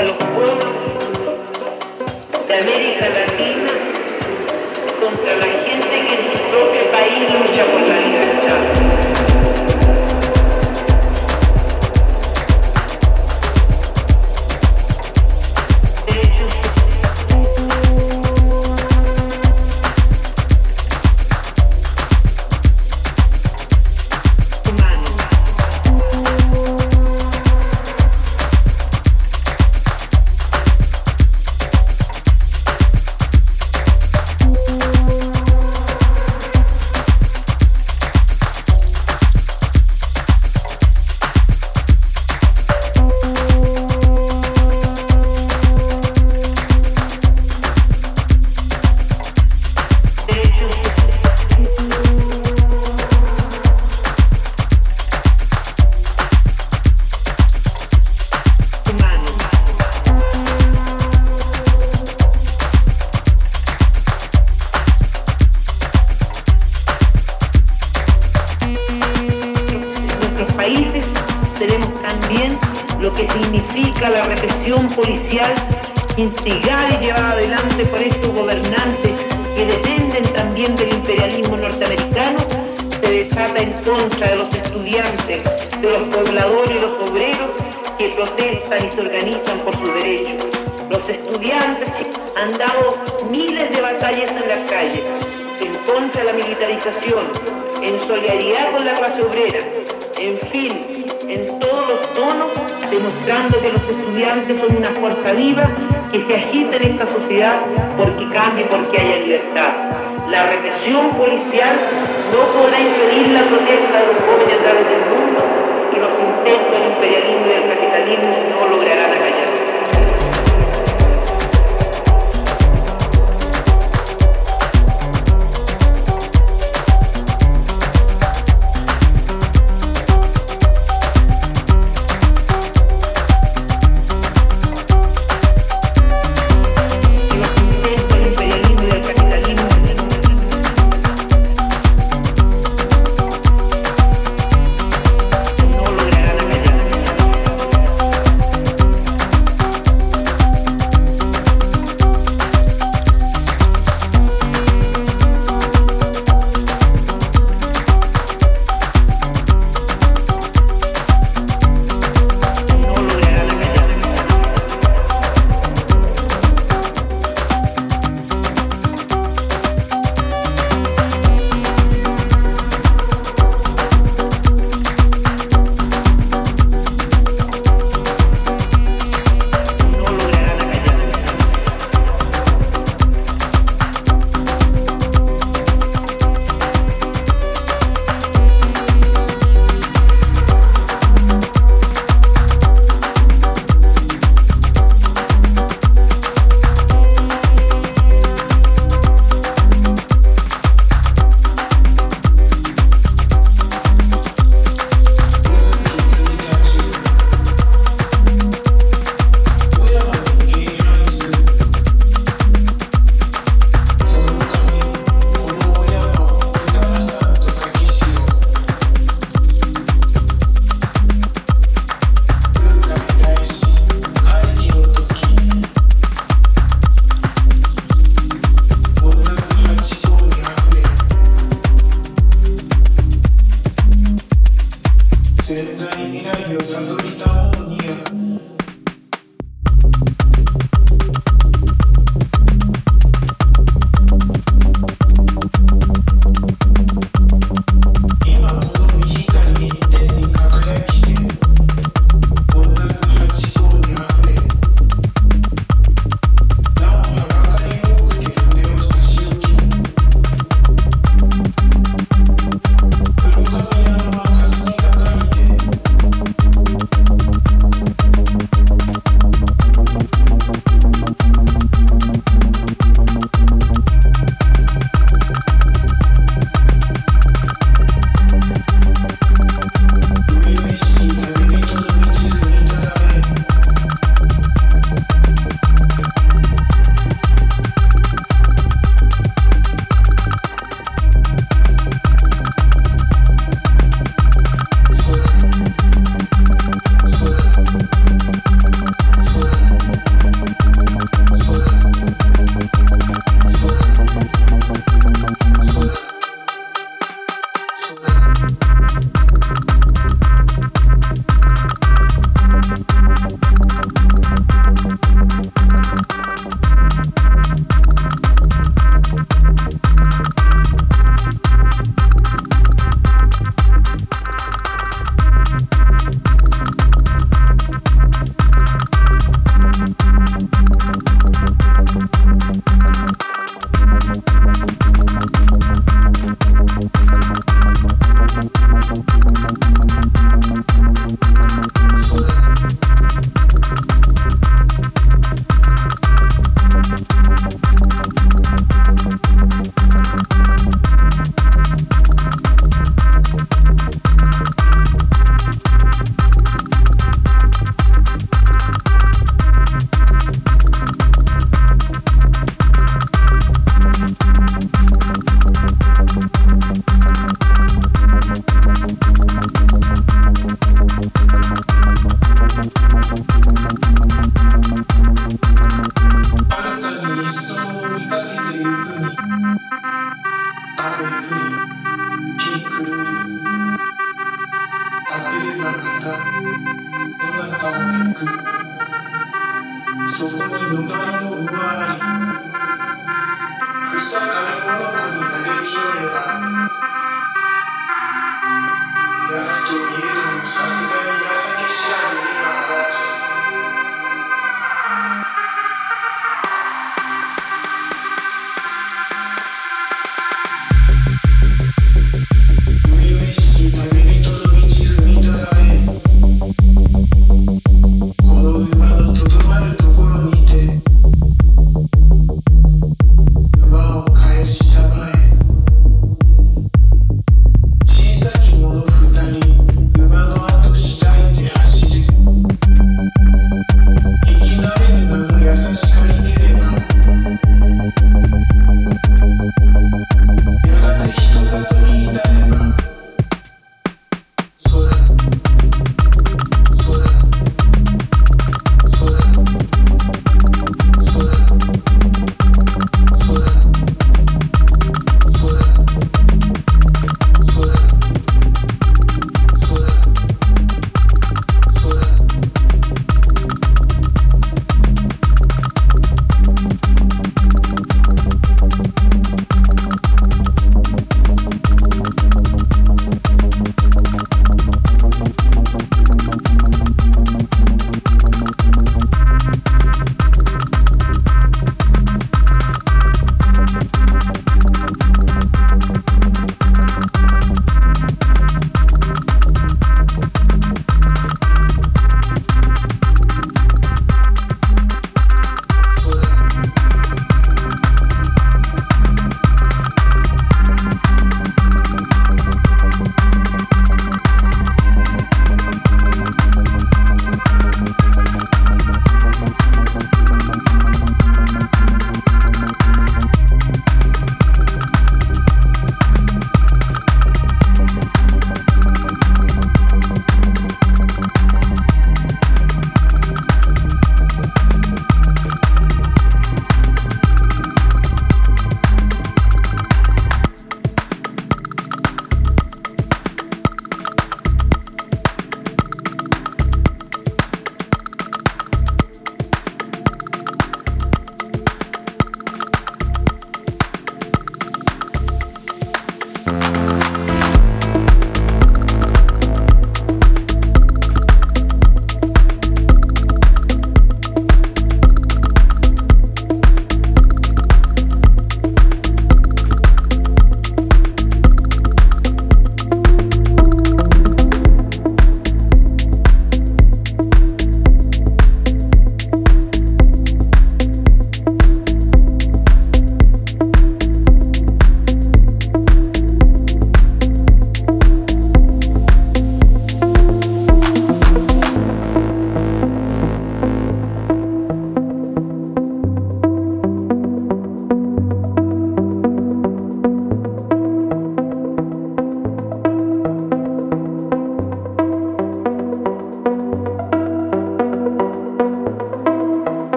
suelo.